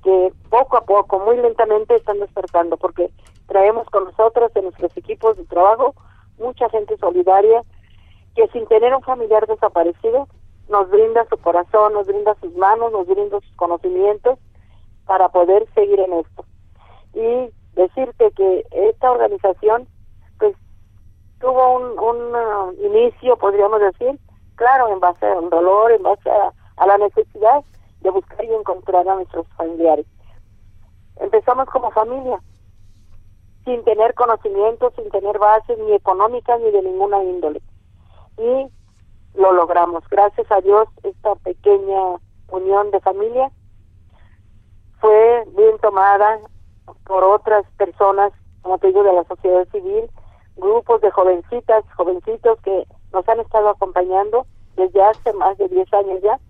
que poco a poco, muy lentamente están despertando, porque traemos con nosotros en nuestros equipos de trabajo mucha gente solidaria que sin tener un familiar desaparecido nos brinda su corazón, nos brinda sus manos, nos brinda sus conocimientos para poder seguir en esto. Y decirte que esta organización pues tuvo un, un uh, inicio, podríamos decir, claro, en base a un dolor, en base a, a la necesidad de buscar y encontrar a nuestros familiares. Empezamos como familia, sin tener conocimientos, sin tener bases ni económicas ni de ninguna índole. Y lo logramos. Gracias a Dios, esta pequeña unión de familia fue bien tomada por otras personas, como te digo, de la sociedad civil, grupos de jovencitas, jovencitos que nos han estado acompañando desde hace más de 10 años ya.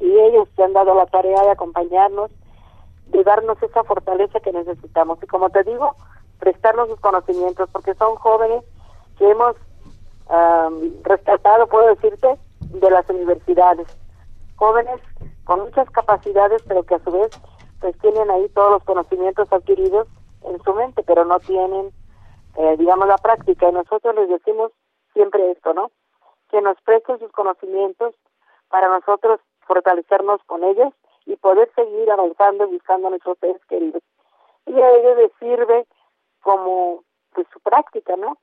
Y ellos se han dado la tarea de acompañarnos, de darnos esa fortaleza que necesitamos. Y como te digo, prestarnos sus conocimientos, porque son jóvenes que hemos rescatado, puedo decirte, de las universidades. Jóvenes con muchas capacidades, pero que a su vez pues tienen ahí todos los conocimientos adquiridos en su mente, pero no tienen, eh, digamos, la práctica. Y nosotros les decimos siempre esto, ¿no? Que nos presten sus conocimientos para nosotros fortalecernos con ellos y poder seguir avanzando y buscando a nuestros seres queridos. Y a ellos les sirve como pues su práctica, ¿no?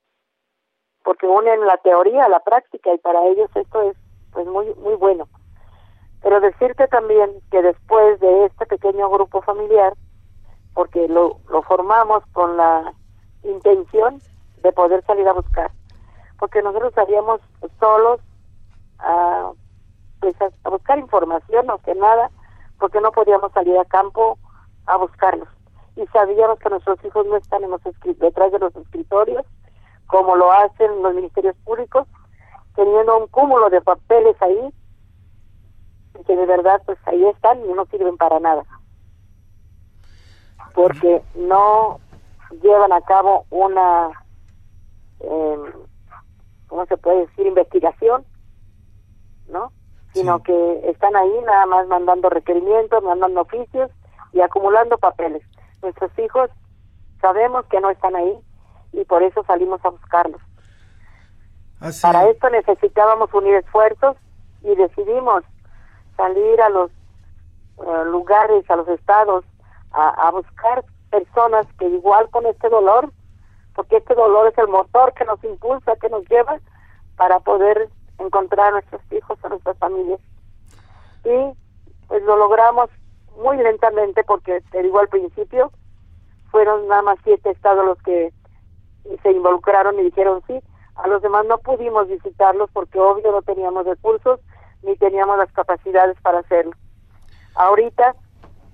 porque unen la teoría a la práctica y para ellos esto es pues muy muy bueno. Pero decirte también que después de este pequeño grupo familiar, porque lo, formamos con la intención de poder salir a buscar, porque nosotros salíamos solos a, pues a, buscar información, no que nada, porque no podíamos salir a campo a buscarlos. Y sabíamos que nuestros hijos no están en los detrás de los escritorios, como lo hacen los ministerios públicos, teniendo un cúmulo de papeles ahí, que de verdad pues ahí están y no sirven para nada. Porque no llevan a cabo una, eh, ¿cómo se puede decir?, investigación, ¿no? Sino que están ahí nada más mandando requerimientos, mandando oficios y acumulando papeles. Nuestros hijos sabemos que no están ahí, y por eso salimos a buscarlos. Para esto necesitábamos unir esfuerzos y decidimos salir a los eh, lugares, a los estados, a, a buscar personas que igual con este dolor, porque este dolor es el motor que nos impulsa, que nos lleva para poder encontrar a nuestros hijos, a nuestras familias. Y pues lo logramos muy lentamente porque, te digo al principio, fueron nada más siete estados los que se involucraron y dijeron sí. A los demás no pudimos visitarlos porque obvio no teníamos recursos ni teníamos las capacidades para hacerlo. Ahorita,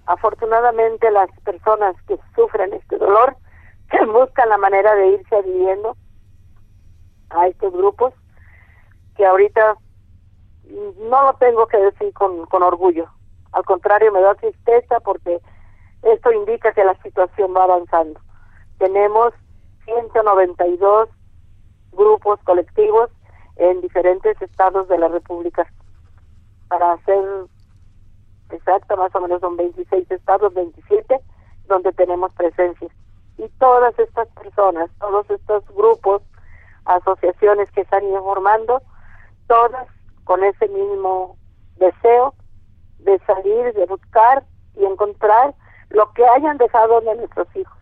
afortunadamente, las personas que sufren este dolor buscan la manera de irse adhiriendo a estos grupos que ahorita no lo tengo que decir con, con orgullo. Al contrario, me da tristeza porque esto indica que la situación va avanzando. Tenemos 192 grupos colectivos en diferentes estados de la República. Para hacer exacto, más o menos son 26 estados, 27, donde tenemos presencia. Y todas estas personas, todos estos grupos, asociaciones que están informando, todas con ese mismo deseo de salir, de buscar y encontrar lo que hayan dejado de nuestros hijos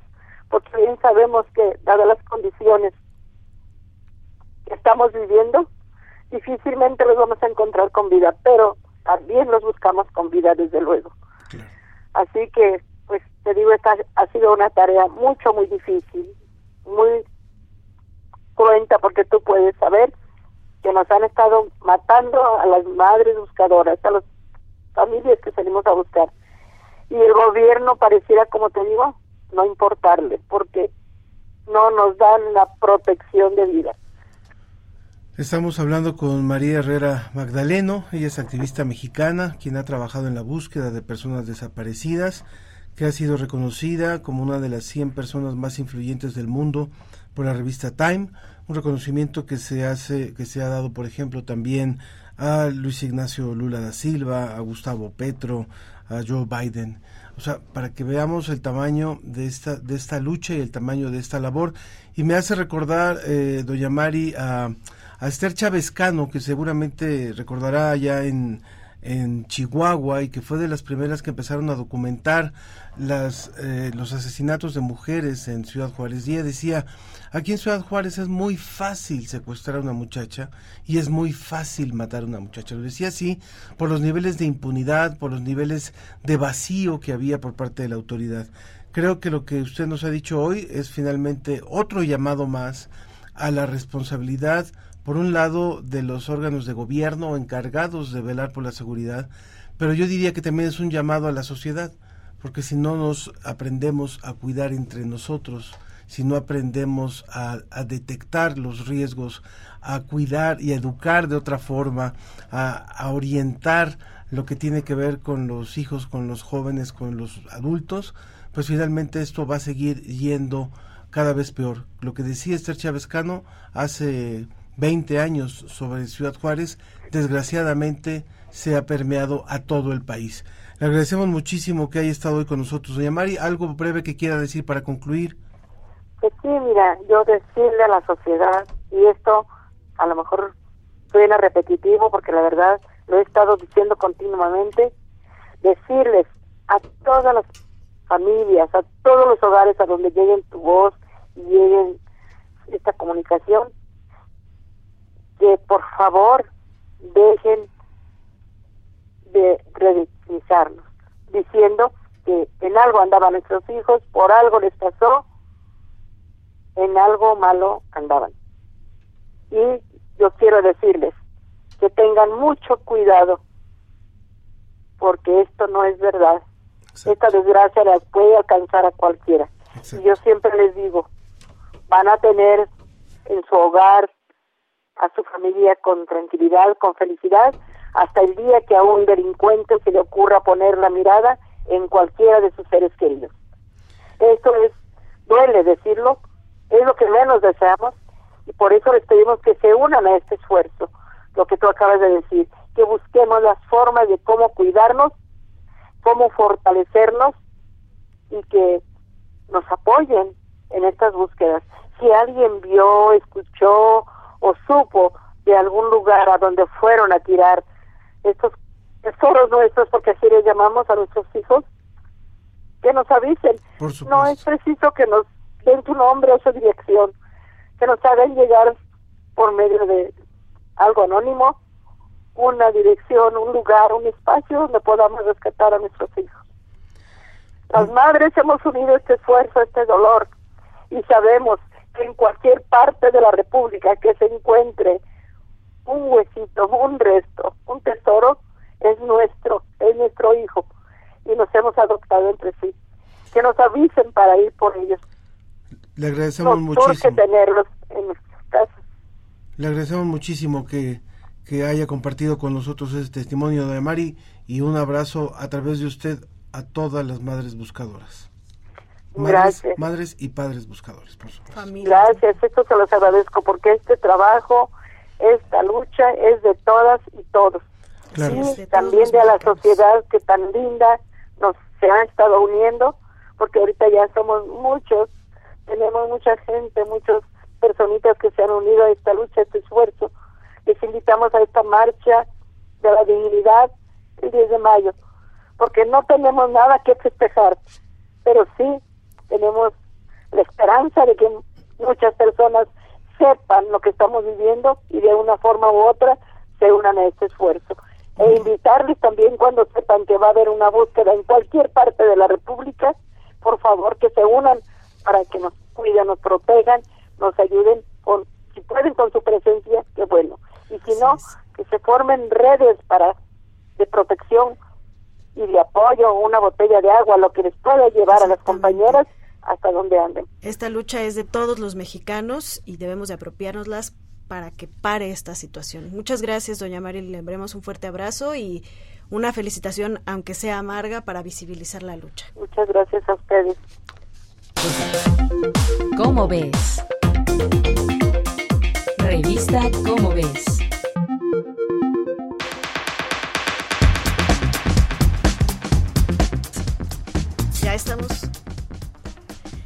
porque bien sabemos que, dadas las condiciones que estamos viviendo, difícilmente los vamos a encontrar con vida, pero también los buscamos con vida, desde luego. Así que, pues te digo, esta ha sido una tarea mucho, muy difícil, muy cruenta, porque tú puedes saber que nos han estado matando a las madres buscadoras, a las familias que salimos a buscar. Y el gobierno pareciera, como te digo, no importarle, porque no nos dan la protección de vida. Estamos hablando con María Herrera Magdaleno, ella es activista mexicana, quien ha trabajado en la búsqueda de personas desaparecidas, que ha sido reconocida como una de las 100 personas más influyentes del mundo por la revista Time, un reconocimiento que se hace que se ha dado, por ejemplo, también a Luis Ignacio Lula da Silva, a Gustavo Petro, a Joe Biden o sea, para que veamos el tamaño de esta, de esta lucha y el tamaño de esta labor. Y me hace recordar, eh, doña Mari, a, a Esther que seguramente recordará allá en, en Chihuahua y que fue de las primeras que empezaron a documentar las, eh, los asesinatos de mujeres en Ciudad Juárez. Decía, aquí en Ciudad Juárez es muy fácil secuestrar a una muchacha y es muy fácil matar a una muchacha. Lo decía así por los niveles de impunidad, por los niveles de vacío que había por parte de la autoridad. Creo que lo que usted nos ha dicho hoy es finalmente otro llamado más a la responsabilidad, por un lado, de los órganos de gobierno encargados de velar por la seguridad, pero yo diría que también es un llamado a la sociedad, porque si no nos aprendemos a cuidar entre nosotros, si no aprendemos a, detectar los riesgos, a cuidar y a educar de otra forma, a, a orientar lo que tiene que ver con los hijos, con los jóvenes, con los adultos, pues finalmente esto va a seguir yendo cada vez peor. Lo que decía Esther Chávez Cano hace 20 años sobre Ciudad Juárez, desgraciadamente se ha permeado a todo el país. Le agradecemos muchísimo que haya estado hoy con nosotros. Doña Mari, algo breve que quiera decir para concluir. Pues sí, mira, yo decirle a la sociedad, y esto a lo mejor suena repetitivo porque la verdad lo he estado diciendo continuamente, decirles a todas las familias, a todos los hogares a donde lleguen tu voz y lleguen esta comunicación, que por favor dejen de revictimizarnos, diciendo que en algo andaban nuestros hijos, por algo les pasó, en algo malo andaban. Y yo quiero decirles que tengan mucho cuidado, porque esto no es verdad. Esta desgracia las puede alcanzar a cualquiera. Y yo siempre les digo, van a tener en su hogar a su familia con tranquilidad, con felicidad, hasta el día que a un delincuente se le ocurra poner la mirada en cualquiera de sus seres queridos. Esto es, duele decirlo, es lo que menos deseamos y por eso les pedimos que se unan a este esfuerzo, lo que tú acabas de decir, que busquemos las formas de cómo cuidarnos, cómo fortalecernos y que nos apoyen en estas búsquedas. Si alguien vio, escuchó o supo de algún lugar a donde fueron a tirar estos tesoros nuestros, porque así le llamamos a nuestros hijos, que nos avisen. No es preciso que nos den tu nombre o su dirección, que nos hagan llegar por medio de algo anónimo una dirección, un lugar, un espacio donde podamos rescatar a nuestros hijos. Las madres hemos unido este esfuerzo, este dolor, y sabemos en cualquier parte de la República que se encuentre un huesito, un resto, un tesoro, es nuestro, es nuestro hijo, y nos hemos adoptado entre sí. Que nos avisen para ir por ellos. Le agradecemos nos muchísimo. tenerlos en nuestras casas. Le agradecemos muchísimo que, que haya compartido con nosotros ese testimonio de Mari y un abrazo a través de usted a todas las madres buscadoras. Madres, Gracias. madres y padres buscadores, por supuesto. Gracias, esto se los agradezco porque este trabajo, esta lucha es de todas y todos. Claro. Y también de la sociedad que tan linda nos se ha estado uniendo, porque ahorita ya somos muchos, tenemos mucha gente, muchas personitas que se han unido a esta lucha, a este esfuerzo. Les invitamos a esta marcha de la dignidad el 10 de mayo, porque no tenemos nada que festejar, pero sí tenemos la esperanza de que muchas personas sepan lo que estamos viviendo y de una forma u otra se unan a este esfuerzo. E invitarles también cuando sepan que va a haber una búsqueda en cualquier parte de la República, por favor que se unan para que nos cuiden, nos protejan, nos ayuden con, si pueden con su presencia, qué bueno. Y si no, que se formen redes para de protección y de apoyo, una botella de agua, lo que les pueda llevar a las compañeras hasta donde anden. Esta lucha es de todos los mexicanos y debemos de apropiárnoslas para que pare esta situación. Muchas gracias, doña Mari. Le enviamos un fuerte abrazo y una felicitación, aunque sea amarga, para visibilizar la lucha. Muchas gracias a ustedes. ¿Cómo ves? Revista ¿Cómo ves? Ya estamos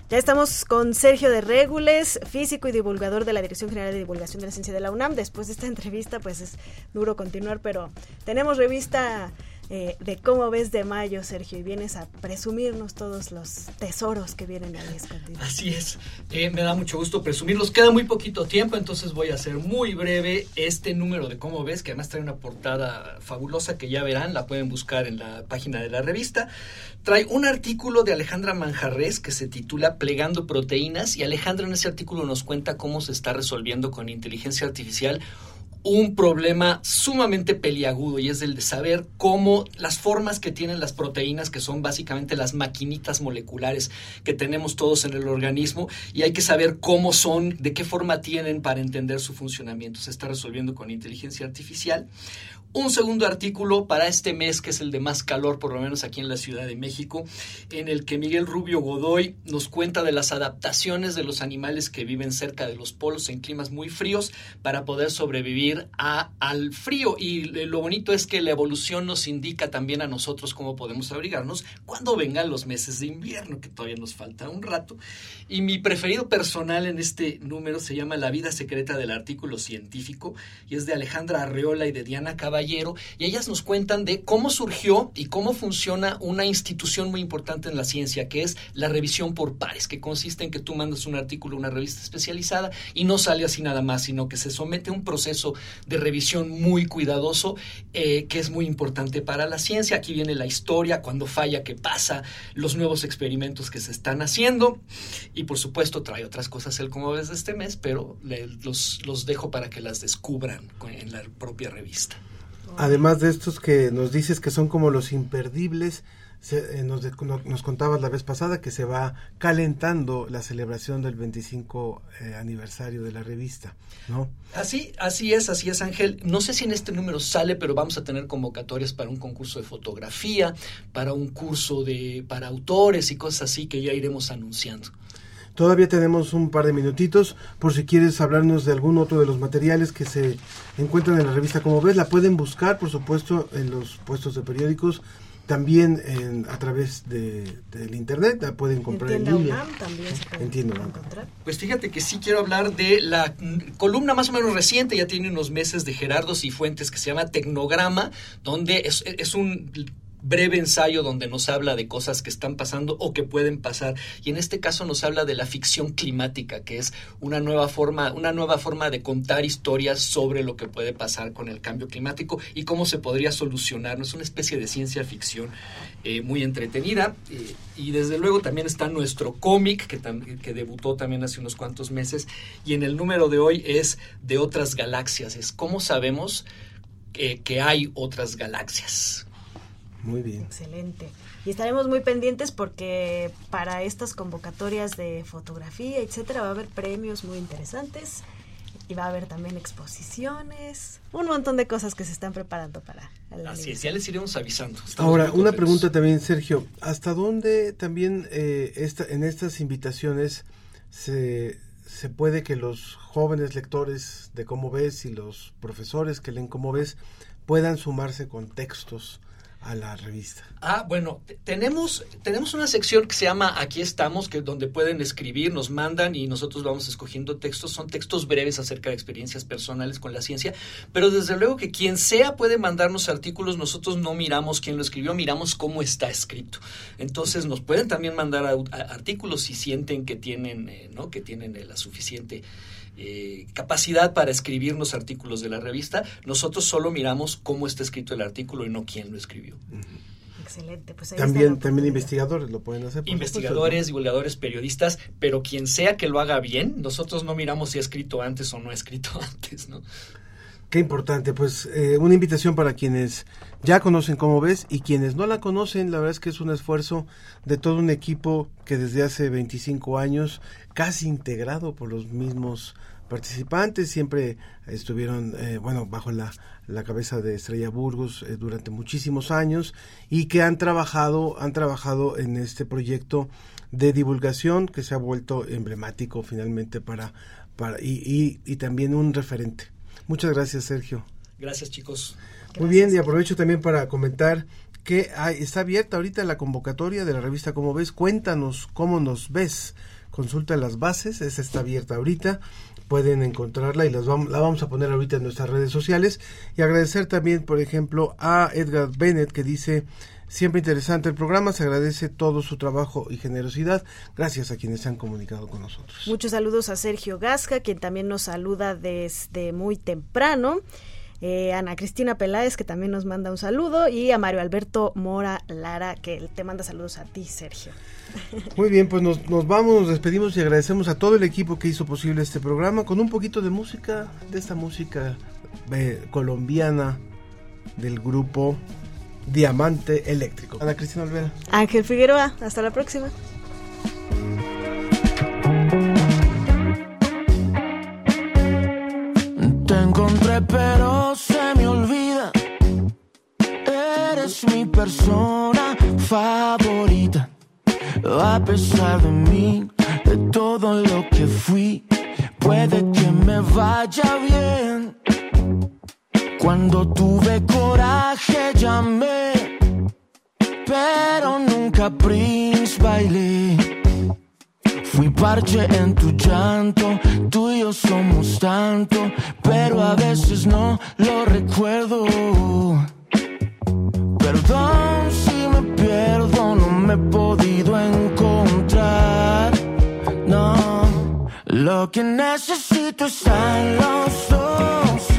Ya estamos con Sergio de Régules, físico y divulgador de la Dirección General de Divulgación de la Ciencia de la UNAM. Después de esta entrevista, pues es duro continuar, pero tenemos revista eh, de cómo ves de mayo, Sergio, y vienes a presumirnos todos los tesoros que vienen ahí escondidos. Así es, eh, me da mucho gusto presumirlos. Queda muy poquito tiempo, entonces voy a hacer muy breve este número de cómo ves, que además trae una portada fabulosa que ya verán, la pueden buscar en la página de la revista. Trae un artículo de Alejandra Manjarres que se titula Plegando proteínas y Alejandra en ese artículo nos cuenta cómo se está resolviendo con inteligencia artificial un problema sumamente peliagudo y es el de saber cómo las formas que tienen las proteínas, que son básicamente las maquinitas moleculares que tenemos todos en el organismo, y hay que saber cómo son, de qué forma tienen para entender su funcionamiento. Se está resolviendo con inteligencia artificial un segundo artículo para este mes, que es el de más calor, por lo menos aquí en la Ciudad de México, en el que Miguel Rubio Godoy nos cuenta de las adaptaciones de los animales que viven cerca de los polos en climas muy fríos para poder sobrevivir a, al frío. Y lo bonito es que la evolución nos indica también a nosotros cómo podemos abrigarnos cuando vengan los meses de invierno, que todavía nos falta un rato. Y mi preferido personal en este número se llama La vida secreta del artículo científico y es de Alejandra Arreola y de Diana Y ellas nos cuentan de cómo surgió y cómo funciona una institución muy importante en la ciencia, que es la revisión por pares, que consiste en que tú mandas un artículo a una revista especializada y no sale así nada más, sino que se somete a un proceso de revisión muy cuidadoso, eh, que es muy importante para la ciencia. Aquí viene la historia, cuando falla, qué pasa, los nuevos experimentos que se están haciendo y por supuesto trae otras cosas el como ves de este mes, pero los, los dejo para que las descubran en la propia revista. Además de estos que nos dices que son como los imperdibles, se, eh, nos, nos, contabas la vez pasada que se va calentando la celebración del 25 eh, aniversario de la revista, ¿no? Así, así es, así es Ángel. No sé si en este número sale, pero vamos a tener convocatorias para un concurso de fotografía, para un curso de para autores y cosas así que ya iremos anunciando. Todavía tenemos un par de minutitos por si quieres hablarnos de algún otro de los materiales que se encuentran en la revista. Como ves, la pueden buscar, por supuesto, en los puestos de periódicos. También en, a través de, del internet la pueden comprar en, línea. también se Entiendo. encontrar. Pues fíjate que sí quiero hablar de la columna más o menos reciente, ya tiene unos meses de Gerardo Cifuentes, que se llama Tecnograma, donde es, es un breve ensayo donde nos habla de cosas que están pasando o que pueden pasar. Y en este caso nos habla de la ficción climática que es una nueva forma una nueva forma de contar historias sobre lo que puede pasar con el cambio climático y cómo se podría solucionar es una especie de ciencia ficción eh, muy entretenida eh, y desde luego también está nuestro cómic que, que debutó también hace unos cuantos meses y en el número de hoy es de otras galaxias. Es cómo sabemos que, que hay otras galaxias muy bien. Excelente. Y estaremos muy pendientes porque para estas convocatorias de fotografía, etcétera, va a haber premios muy interesantes y va a haber también exposiciones, un montón de cosas que se están preparando para la Así es, ya les iremos avisando. Ahora, una pregunta también, Sergio. ¿Hasta dónde también eh, esta, en estas invitaciones se, se puede que los jóvenes lectores de Cómo Ves y los profesores que leen Cómo Ves puedan sumarse con textos? A la revista? Ah, bueno, tenemos, tenemos una sección que se llama Aquí estamos, que donde pueden escribir, nos mandan y nosotros vamos escogiendo textos. Son textos breves acerca de experiencias personales con la ciencia, pero desde luego que quien sea puede mandarnos artículos, nosotros no miramos quién lo escribió, miramos cómo está escrito. Entonces nos pueden también mandar artículos si sienten que tienen, eh, ¿no? que tienen la suficiente eh, capacidad para escribirnos artículos de la revista, nosotros solo miramos cómo está escrito el artículo y no quién lo escribió. Excelente, pues también, también investigadores lo pueden hacer. Investigadores, divulgadores, periodistas, pero quien sea que lo haga bien, nosotros no miramos si ha escrito antes o no ha escrito antes, ¿no? Qué importante, pues eh, una invitación para quienes ya conocen cómo ves y quienes no la conocen, la verdad es que es un esfuerzo de todo un equipo que desde hace 25 años, casi integrado por los mismos participantes, siempre estuvieron, eh, bueno, bajo la, la, cabeza de Estrella Burgos eh, durante muchísimos años y que han trabajado, han trabajado en este proyecto de divulgación que se ha vuelto emblemático finalmente para, para y, y, y también un referente. Muchas gracias, Sergio. Gracias, chicos. Muy bien, y aprovecho también para comentar que está abierta ahorita la convocatoria de la revista Cómo ves. Cuéntanos cómo nos ves consulta las bases, esa está abierta ahorita, pueden encontrarla y las vamos, la vamos a poner ahorita en nuestras redes sociales. Y agradecer también, por ejemplo, a Edgar Bennett que dice, siempre interesante el programa, se agradece todo su trabajo y generosidad. Gracias a quienes se han comunicado con nosotros. Muchos saludos a Sergio Gasca, quien también nos saluda desde muy temprano. Eh, Ana Cristina Peláez, que también nos manda un saludo, y a Mario Alberto Mora Lara, que te manda saludos a ti, Sergio. Muy bien, pues nos, nos vamos, nos despedimos y agradecemos a todo el equipo que hizo posible este programa con un poquito de música, de esta música eh, colombiana del grupo Diamante Eléctrico. Ana Cristina Olvera. Ángel Figueroa, hasta la próxima. Te encontré pero se me olvida. Eres mi persona favorita. A pesar de mí, de todo lo que fui, puede que me vaya bien. Cuando tuve coraje llamé, pero nunca Prince bailé. Fui parche en tu llanto, tú y yo somos tanto, pero a veces no lo recuerdo. Perdón si me pierdo, no me he podido encontrar. No, lo que necesito están los dos.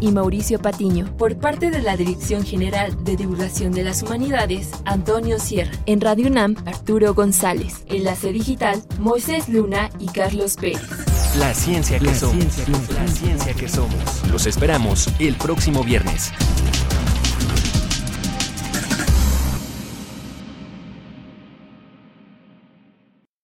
y Mauricio Patiño. Por parte de la Dirección General de Divulgación de las Humanidades, Antonio Sierra. En Radio UNAM, Arturo González. Enlace Digital, Moisés Luna y Carlos Pérez. La ciencia que somos. la ciencia que somos. Los esperamos el próximo viernes.